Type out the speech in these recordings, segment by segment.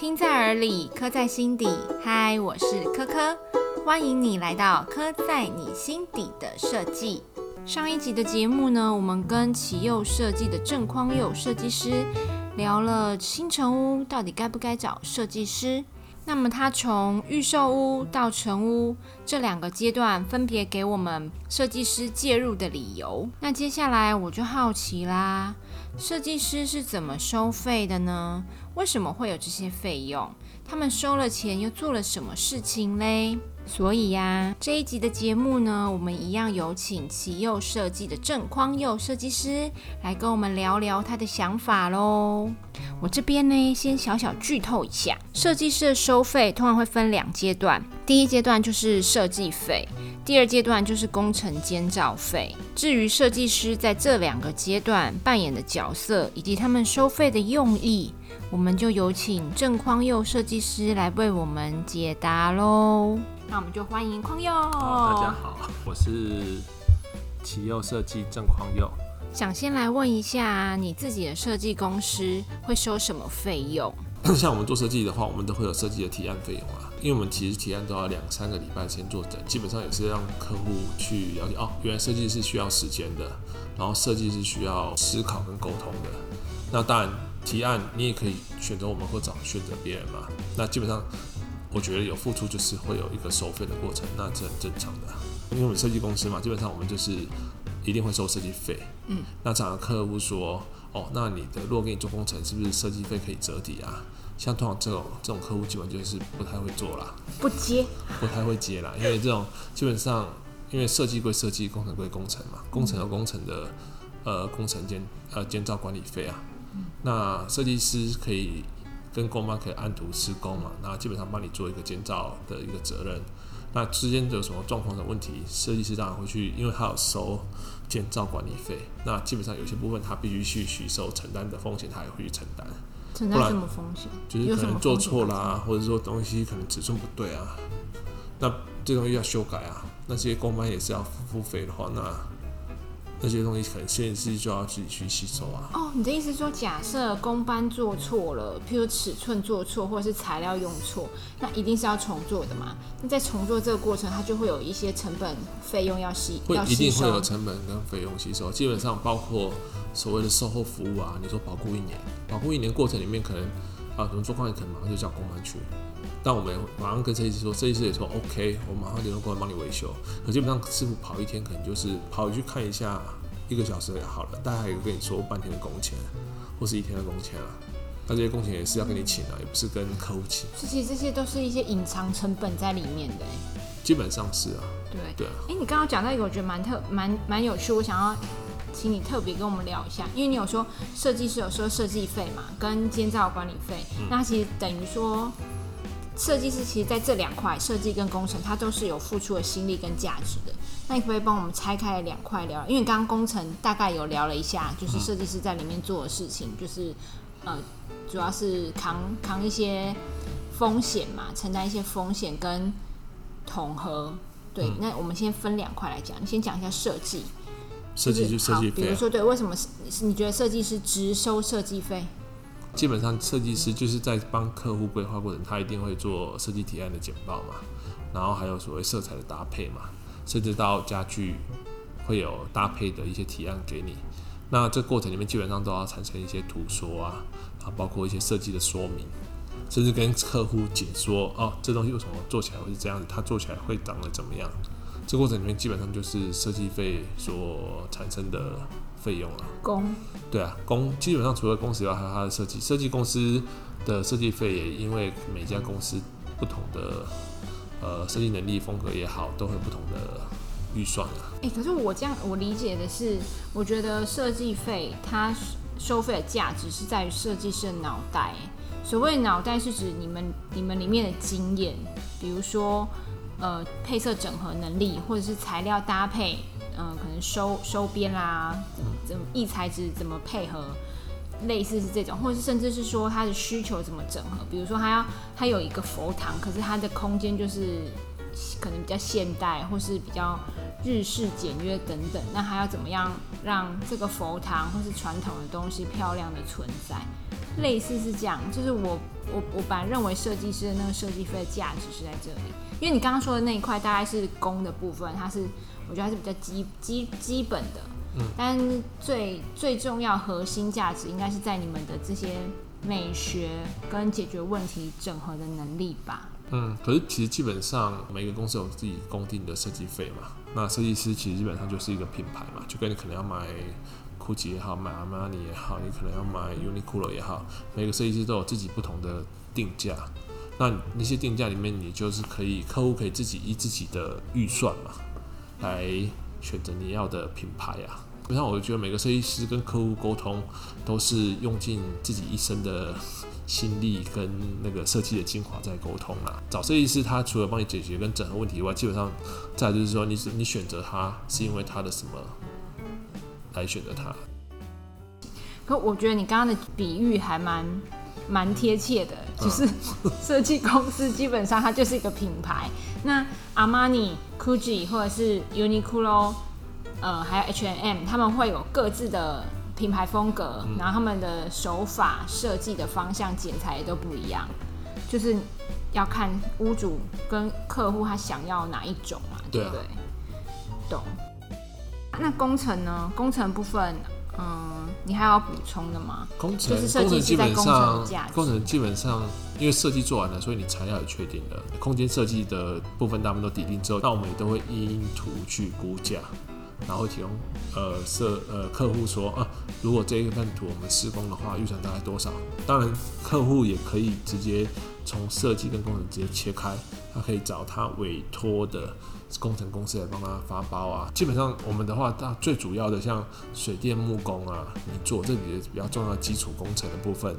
听在耳里，刻在心底。嗨，我是科科，欢迎你来到刻在你心底的设计。上一集的节目呢，我们跟启佑设计的郑匡佑设计师聊了新城屋到底该不该找设计师。那么它从预售屋到成屋这两个阶段，分别给我们设计师介入的理由。那接下来我就好奇啦，设计师是怎么收费的呢？为什么会有这些费用？他们收了钱又做了什么事情嘞？所以呀，这一集的节目呢，我们一样有请奇佑设计的郑匡佑设计师来跟我们聊聊他的想法喽。我这边呢，先小小剧透一下，设计师的收费通常会分两阶段，第一阶段就是设计费，第二阶段就是工程监造费。至于设计师在这两个阶段扮演的角色以及他们收费的用意，我们就有请郑匡佑设计师来为我们解答喽。那我们就欢迎匡佑。大家好，我是奇佑设计郑匡佑。想先来问一下，你自己的设计公司会收什么费用？像我们做设计的话，我们都会有设计的提案费用啊。因为我们其实提案都要两三个礼拜先做整，基本上也是让客户去了解哦，原来设计是需要时间的，然后设计是需要思考跟沟通的。那当然提案你也可以选择我们或找选择别人嘛。那基本上。我觉得有付出就是会有一个收费的过程，那这很正常的。因为我们设计公司嘛，基本上我们就是一定会收设计费。嗯。那找客户说，哦，那你的如果给你做工程，是不是设计费可以折抵啊？像通常这种这种客户，基本就是不太会做啦，不接，不太会接啦。因为这种基本上，因为设计归设计，工程归工程嘛，工程有工程的呃工程监呃监造管理费啊。嗯。那设计师可以。跟工班可以按图施工嘛，那基本上帮你做一个建造的一个责任。那之间有什么状况的问题，设计师当然会去，因为他有收建造管理费。那基本上有些部分他必须去吸收承担的风险，他也会去承担。承担什么风险？就是可能做错啦，或者说东西可能尺寸不对啊，那这东西要修改啊，那些工班也是要付费的话，那。那些东西可能现实就要自己去吸收啊。哦，你的意思说，假设工班做错了，譬如尺寸做错，或者是材料用错，那一定是要重做的嘛？那在重做这个过程，它就会有一些成本费用要吸，会一定会有成本跟费用吸收。基本上包括所谓的售后服务啊，你说保护一年，保护一年过程里面可能啊，可能状况可能马上就叫工班去。但我们马上跟设计师说，设计师也说 OK，我马上联络过来帮你维修。可基本上师傅跑一天，可能就是跑去看一下，一个小时也好了。大概还有跟你说半天的工钱，或是一天的工钱啊。那这些工钱也是要跟你请啊，也不是跟客户请。其实这些都是一些隐藏成本在里面的。基本上是啊。对对啊。哎，你刚刚讲到一个，我觉得蛮特蛮蛮有趣，我想要请你特别跟我们聊一下，因为你有说设计师有收设计费嘛，跟监造管理费，那其实等于说。设计师其实在这两块设计跟工程，它都是有付出的心力跟价值的。那你可不可以帮我们拆开两块聊？因为刚刚工程大概有聊了一下，就是设计师在里面做的事情，就是呃，主要是扛扛一些风险嘛，承担一些风险跟统合。对，那我们先分两块来讲，你先讲一下设计。设计就设计费。比如说，对，为什么是你觉得设计师直收设计费？基本上设计师就是在帮客户规划过程，他一定会做设计提案的简报嘛，然后还有所谓色彩的搭配嘛，甚至到家具会有搭配的一些提案给你。那这过程里面基本上都要产生一些图说啊，啊，包括一些设计的说明，甚至跟客户解说哦，这东西为什么做起来会是这样子，它做起来会长得怎么样？这过程里面基本上就是设计费所产生的。费用了，工，对啊，工基本上除了工时以外，还有它的设计。设计公司的设计费也因为每家公司不同的呃设计能力风格也好，都会不同的预算啊。哎，可是我这样我理解的是，我觉得设计费它收费的价值是在于设计师的脑袋。所谓脑袋是指你们你们里面的经验，比如说呃配色整合能力，或者是材料搭配。嗯，可能收收边啦，怎么异材质怎么配合，类似是这种，或者是甚至是说他的需求怎么整合。比如说他要他有一个佛堂，可是他的空间就是可能比较现代，或是比较日式简约等等。那他要怎么样让这个佛堂或是传统的东西漂亮的存在？类似是这样，就是我我我本来认为设计师的那个设计费的价值是在这里，因为你刚刚说的那一块大概是工的部分，它是我觉得它是比较基基基本的，嗯，但最最重要核心价值应该是在你们的这些美学跟解决问题整合的能力吧。嗯，可是其实基本上每个公司有自己公定的设计费嘛。那设计师其实基本上就是一个品牌嘛，就跟你可能要买 GUCCI 也好，买 Armani 也好，你可能要买 Uniqlo 也好，每个设计师都有自己不同的定价。那那些定价里面，你就是可以客户可以自己依自己的预算嘛，来选择你要的品牌啊。就像我觉得每个设计师跟客户沟通，都是用尽自己一生的。心力跟那个设计的精华在沟通啦。找设计师，他除了帮你解决跟整合问题以外，基本上再就是说，你你选择他是因为他的什么来选择他？可我觉得你刚刚的比喻还蛮蛮贴切的，就是 设计公司基本上它就是一个品牌。那阿玛尼、GUCCI 或者是 Uniqlo，呃，还有 H&M，他们会有各自的。品牌风格，然后他们的手法、设计的方向、剪裁也都不一样，就是要看屋主跟客户他想要哪一种嘛，对不对？懂。那工程呢？工程部分，嗯，你还要补充的吗？工程就是设计基本上，工程基本上因为设计做完了，所以你材料也确定了，空间设计的部分大部分都抵定之后，那我们也都会因图去估价。然后提供呃设呃客户说啊，如果这一份图我们施工的话，预算大概多少？当然客户也可以直接从设计跟工程直接切开，他可以找他委托的工程公司来帮他发包啊。基本上我们的话，大最主要的像水电木工啊，你做这里比较重要基础工程的部分，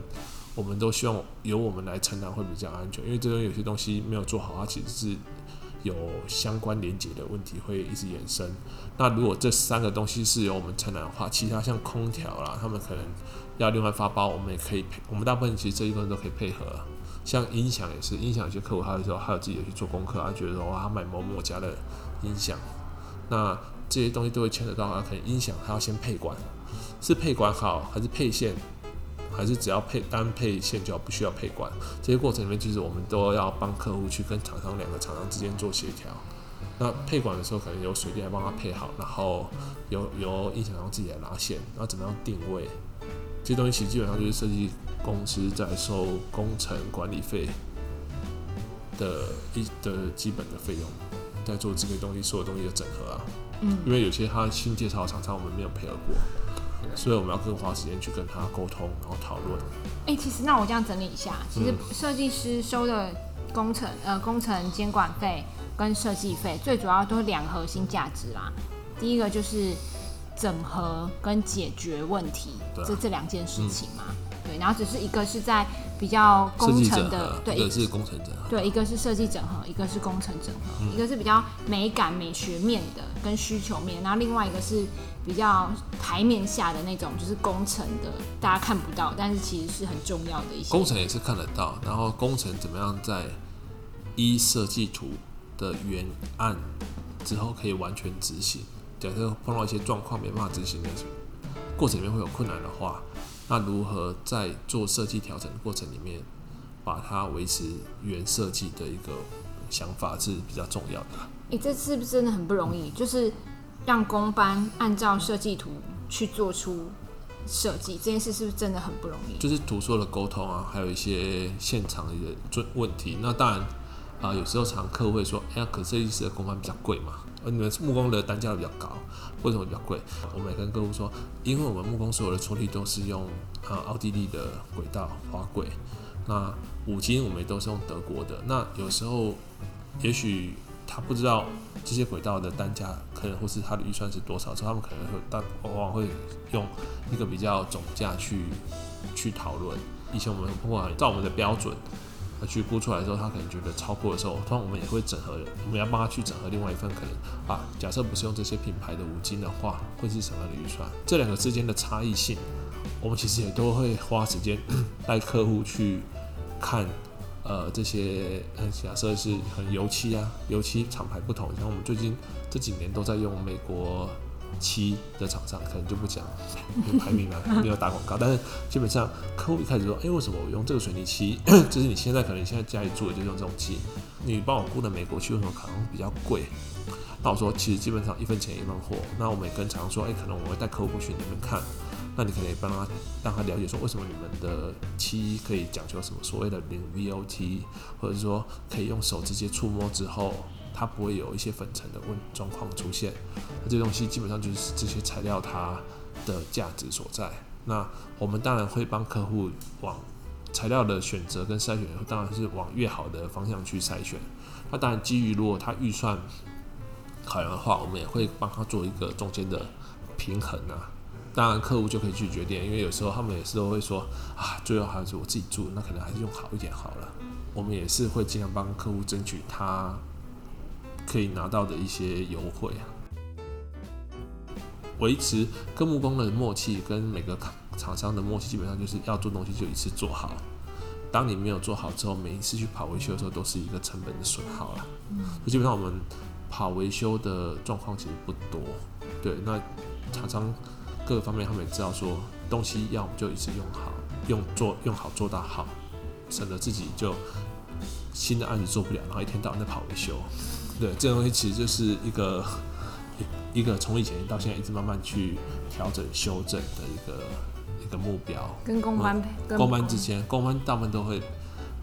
我们都希望由我们来承担会比较安全，因为这边有些东西没有做好，它其实是。有相关连结的问题会一直延伸。那如果这三个东西是由我们承担的话，其他像空调啦，他们可能要另外发包，我们也可以配。我们大部分其实这一部分都可以配合。像音响也是，音响有些客户他会说，他有自己去做功课，他觉得说哇，他买某某家的音响，那这些东西都会牵扯到，他可能音响他要先配管，是配管好还是配线？还是只要配单配线就不需要配管，这些过程里面其实我们都要帮客户去跟厂商两个厂商之间做协调。那配管的时候可能由水电来帮他配好，然后由由音响商自己来拉线，然后怎么样定位，这些东西其实基本上就是设计公司在收工程管理费的一的基本的费用，在做这个东西所有东西的整合啊。嗯，因为有些他新介绍的厂商我们没有配合过。所以我们要更花时间去跟他沟通，然后讨论。哎，其实那我这样整理一下，其实设计师收的工程呃工程监管费跟设计费，最主要都是两核心价值啦。第一个就是整合跟解决问题，这这两件事情嘛。对，然后只是一个是在比较工程的，对，一个是工程整合，对，一个是设计整合，一个是工程整合，一个是比较美感美学面的跟需求面，然后另外一个是比较台面下的那种，就是工程的，大家看不到，但是其实是很重要的一些。工程也是看得到，然后工程怎么样在一设计图的原案之后可以完全执行？假设碰到一些状况没办法执行的过程里面会有困难的话。那如何在做设计调整的过程里面，把它维持原设计的一个想法是比较重要的。你这是不是真的很不容易？就是让工班按照设计图去做出设计，这件事是不是真的很不容易？就是图说的沟通啊，还有一些现场的问问题。那当然啊，有时候常客户会说：“哎呀，可设计师的工班比较贵嘛。”而你们木工的单价比较高，为什么比较贵？我们也跟客户说，因为我们木工所有的处理都是用呃奥地利的轨道滑轨，那五金我们也都是用德国的。那有时候也许他不知道这些轨道的单价，可能或是他的预算是多少，所以他们可能会但往往会用一个比较总价去去讨论。以前我们不管照我们的标准。去估出来之后，他可能觉得超过的时候，通常我们也会整合，我们要帮他去整合另外一份可能啊。假设不是用这些品牌的五金的话，会是什么样的预算？这两个之间的差异性，我们其实也都会花时间 带客户去看。呃，这些，假设是很油漆啊，油漆厂牌不同，像我们最近这几年都在用美国漆的厂商，可能就不讲排名了，没有打广告。但是基本上客户一开始说，哎，为什么我用这个水泥漆？就是你现在可能你现在家里住的就用这种漆，你帮我雇的美国漆为什么可能比较贵？那我说，其实基本上一分钱一分货。那我们也跟厂商说，哎，可能我会带客户过去你们看。那你可以帮他让他了解说，为什么你们的漆可以讲究什么所谓的零 VOT，或者说可以用手直接触摸之后，它不会有一些粉尘的问状况出现。那这东西基本上就是这些材料它的价值所在。那我们当然会帮客户往材料的选择跟筛选，当然是往越好的方向去筛选。那当然基于如果他预算考量的话，我们也会帮他做一个中间的平衡啊。当然，客户就可以去决定，因为有时候他们也是都会说啊，最后还是我自己住，那可能还是用好一点好了。我们也是会尽量帮客户争取他可以拿到的一些优惠啊。维持跟木工的默契，跟每个厂商的默契，基本上就是要做东西就一次做好。当你没有做好之后，每一次去跑维修的时候，都是一个成本的损耗了。嗯，基本上我们跑维修的状况其实不多。对，那厂商。各个方面，他们也知道说东西要么就一次用好，用做用好做到好，省得自己就新的案子做不了，然后一天到晚在跑维修。对，这个东西其实就是一个一个从以前到现在一直慢慢去调整修正的一个一个目标。跟工班工班之间，工班大部分都会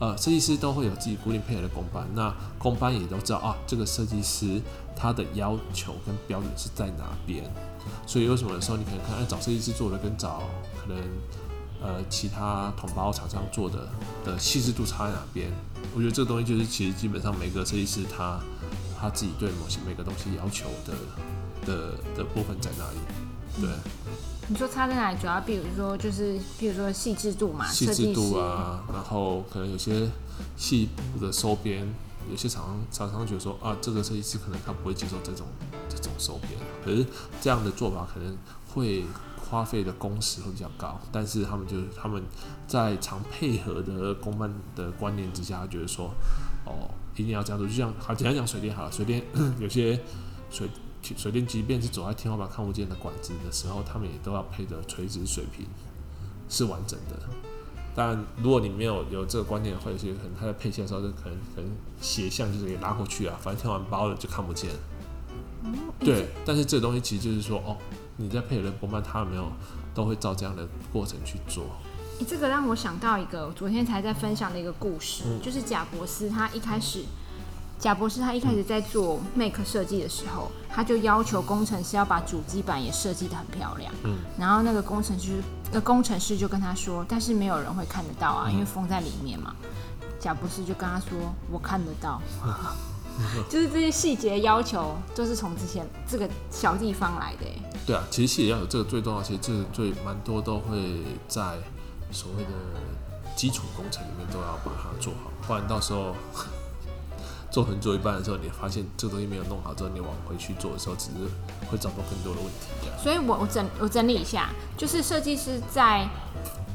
呃设计师都会有自己固定配合的工班，那工班也都知道啊，这个设计师他的要求跟标准是在哪边。所以为什么有时候，你可能看，哎，找设计师做的跟找可能呃其他同胞厂商做的的细致度差在哪边？我觉得这个东西就是其实基本上每个设计师他他自己对某些每个东西要求的的的部分在哪里？对。你说差在哪里？主要比如说就是比如说细致度嘛，细致度啊，然后可能有些细部的收边。有些厂商常常觉得说啊，这个设计师可能他不会接受这种这种收边，可是这样的做法可能会花费的工时会比较高，但是他们就是他们在常配合的公办的观念之下，觉得说哦，一定要这样做，就像好简单讲水电好了，水电 有些水水电即便是走在天花板看不见的管子的时候，他们也都要配的垂直水平是完整的。但如果你没有有这个观念，或者是可能它在配线的时候，就可能可能斜向就是给拉过去啊，反正天完包了就看不见。对，但是这个东西其实就是说，哦，你在配合的工班，他有没有都会照这样的过程去做。这个让我想到一个昨天才在分享的一个故事，就是贾博斯他一开始。贾博士他一开始在做 Make 设计的时候，他就要求工程师要把主机板也设计的很漂亮。嗯，然后那个工程师，那工程师就跟他说，但是没有人会看得到啊，因为封在里面嘛。贾博士就跟他说，我看得到，就是这些细节要求就是从之前这个小地方来的。对啊，其实细节要有这个最重要，其实这个最蛮多都会在所谓的基础工程里面都要把它做好，不然到时候。做很做一半的时候，你发现这个东西没有弄好之后，你往回去做的时候，只是会找到更多的问题。所以我我整我整理一下，就是设计师在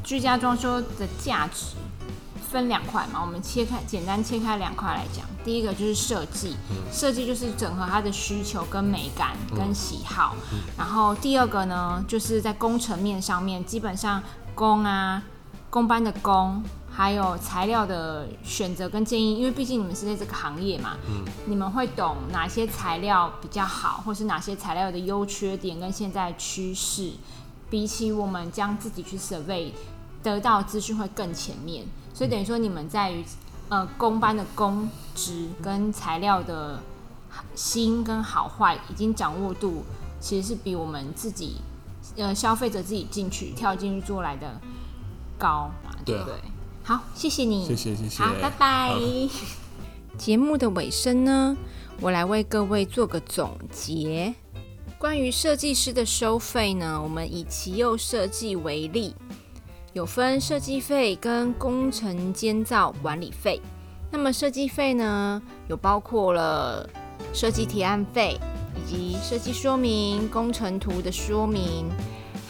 居家装修的价值分两块嘛，我们切开简单切开两块来讲。第一个就是设计，设计就是整合他的需求跟美感跟喜好。然后第二个呢，就是在工程面上面，基本上工啊工班的工。还有材料的选择跟建议，因为毕竟你们是在这个行业嘛，嗯，你们会懂哪些材料比较好，或是哪些材料的优缺点跟现在趋势，比起我们将自己去 survey 得到资讯会更全面，所以等于说你们在于呃工班的工值跟材料的新跟好坏已经掌握度，其实是比我们自己呃消费者自己进去跳进去做来的高嘛，对不对？好，谢谢你。谢谢谢谢。好，拜拜。节目的尾声呢，我来为各位做个总结。关于设计师的收费呢，我们以奇佑设计为例，有分设计费跟工程监造管理费。那么设计费呢，有包括了设计提案费，以及设计说明、工程图的说明。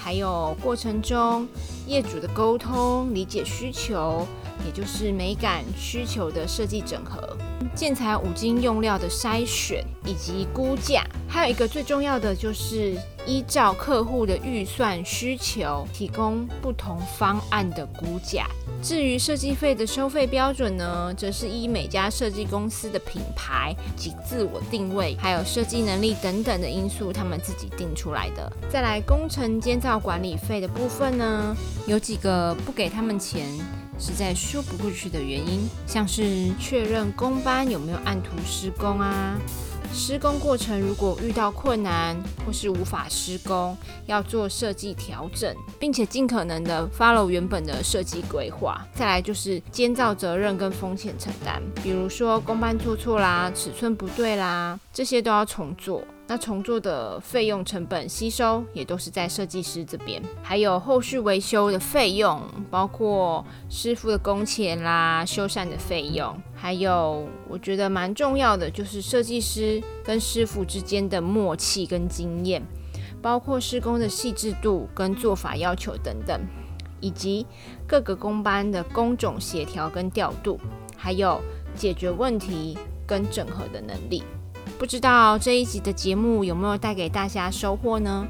还有过程中业主的沟通、理解需求，也就是美感需求的设计整合，建材五金用料的筛选以及估价，还有一个最重要的就是依照客户的预算需求，提供不同方案的估价。至于设计费的收费标准呢，则是依每家设计公司的品牌及自我定位，还有设计能力等等的因素，他们自己定出来的。再来工程监造管理费的部分呢，有几个不给他们钱，实在说不过去的原因，像是确认工班有没有按图施工啊。施工过程如果遇到困难或是无法施工，要做设计调整，并且尽可能的 follow 原本的设计规划。再来就是监造责任跟风险承担，比如说工班做错啦、尺寸不对啦，这些都要重做。那重做的费用成本吸收也都是在设计师这边，还有后续维修的费用，包括师傅的工钱啦、修缮的费用，还有我觉得蛮重要的就是设计师跟师傅之间的默契跟经验，包括施工的细致度跟做法要求等等，以及各个工班的工种协调跟调度，还有解决问题跟整合的能力。不知道这一集的节目有没有带给大家收获呢？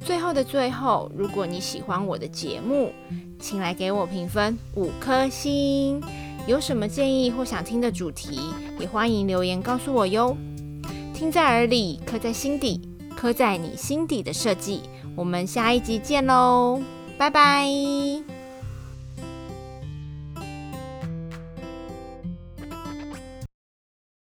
最后的最后，如果你喜欢我的节目，请来给我评分五颗星。有什么建议或想听的主题，也欢迎留言告诉我哟。听在耳里，刻在心底，刻在你心底的设计。我们下一集见喽，拜拜。